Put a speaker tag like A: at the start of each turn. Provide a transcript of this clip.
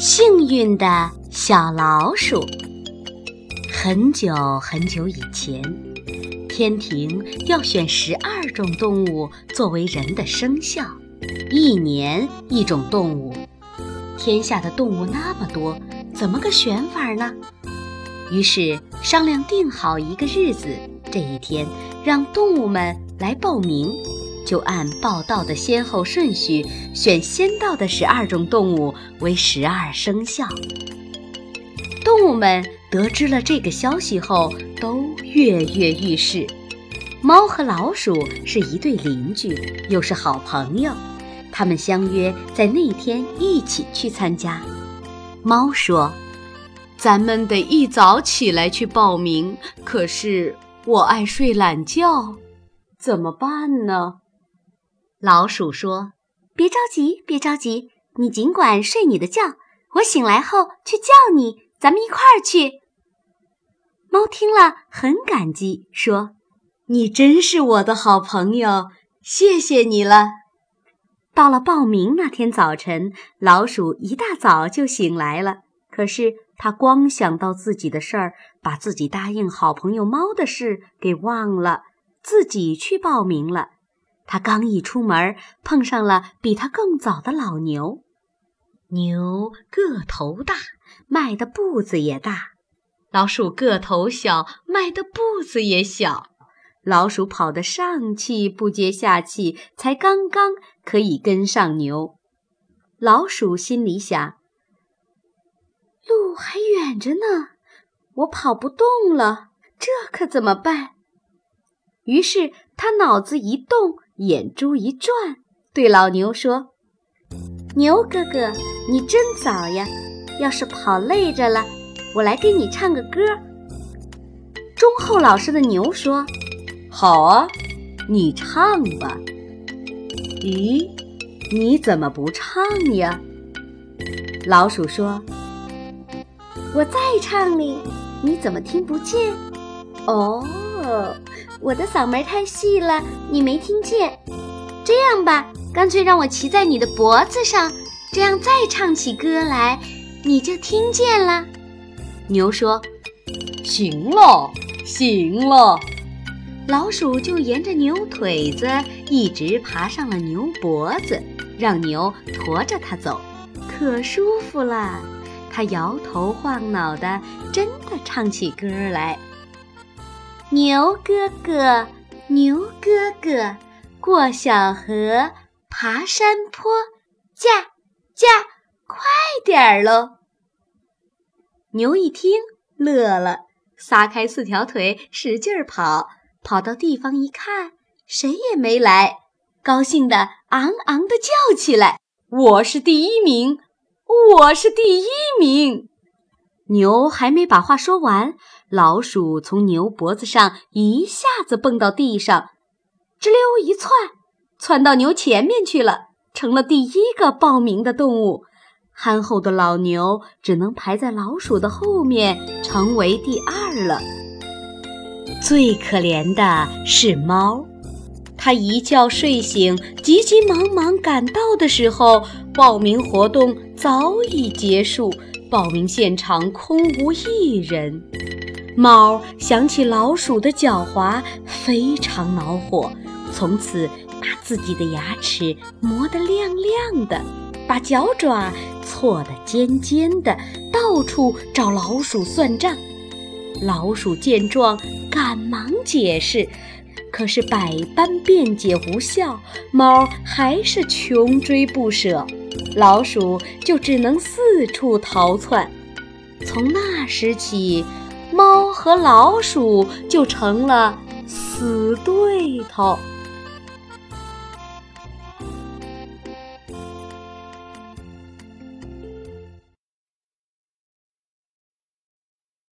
A: 幸运的小老鼠。很久很久以前，天庭要选十二种动物作为人的生肖，一年一种动物。天下的动物那么多，怎么个选法呢？于是商量定好一个日子，这一天让动物们来报名。就按报道的先后顺序，选先到的十二种动物为十二生肖。动物们得知了这个消息后，都跃跃欲试。猫和老鼠是一对邻居，又是好朋友，他们相约在那天一起去参加。猫说：“咱们得一早起来去报名，可是我爱睡懒觉，怎么办呢？”老鼠说：“
B: 别着急，别着急，你尽管睡你的觉。我醒来后去叫你，咱们一块儿去。”
A: 猫听了很感激，说：“你真是我的好朋友，谢谢你了。”到了报名那天早晨，老鼠一大早就醒来了。可是他光想到自己的事儿，把自己答应好朋友猫的事给忘了，自己去报名了。他刚一出门，碰上了比他更早的老牛。牛个头大，迈的步子也大；老鼠个头小，迈的步子也小。老鼠跑得上气不接下气，才刚刚可以跟上牛。老鼠心里想：路还远着呢，我跑不动了，这可怎么办？于是他脑子一动。眼珠一转，对老牛说：“
B: 牛哥哥，你真早呀！要是跑累着了，我来给你唱个歌。”
A: 忠厚老实的牛说：“好啊，你唱吧。”咦，你怎么不唱呀？老鼠说：“
B: 我在唱哩，你怎么听不见？”哦。我的嗓门太细了，你没听见。这样吧，干脆让我骑在你的脖子上，这样再唱起歌来，你就听见了。
A: 牛说：“行了，行了。”老鼠就沿着牛腿子一直爬上了牛脖子，让牛驮着它走，可舒服了。它摇头晃脑的，真的唱起歌来。牛哥哥，牛哥哥，过小河，爬山坡，驾驾，快点儿喽！牛一听乐了，撒开四条腿，使劲儿跑。跑到地方一看，谁也没来，高兴的昂昂的叫起来：“我是第一名，我是第一名！”牛还没把话说完，老鼠从牛脖子上一下子蹦到地上，吱溜一窜，窜到牛前面去了，成了第一个报名的动物。憨厚的老牛只能排在老鼠的后面，成为第二了。最可怜的是猫，它一觉睡醒，急急忙忙赶到的时候，报名活动早已结束。报名现场空无一人，猫想起老鼠的狡猾，非常恼火。从此把自己的牙齿磨得亮亮的，把脚爪搓得尖尖的，到处找老鼠算账。老鼠见状，赶忙解释，可是百般辩解无效，猫还是穷追不舍。老鼠就只能四处逃窜。从那时起，猫和老鼠就成了死对头。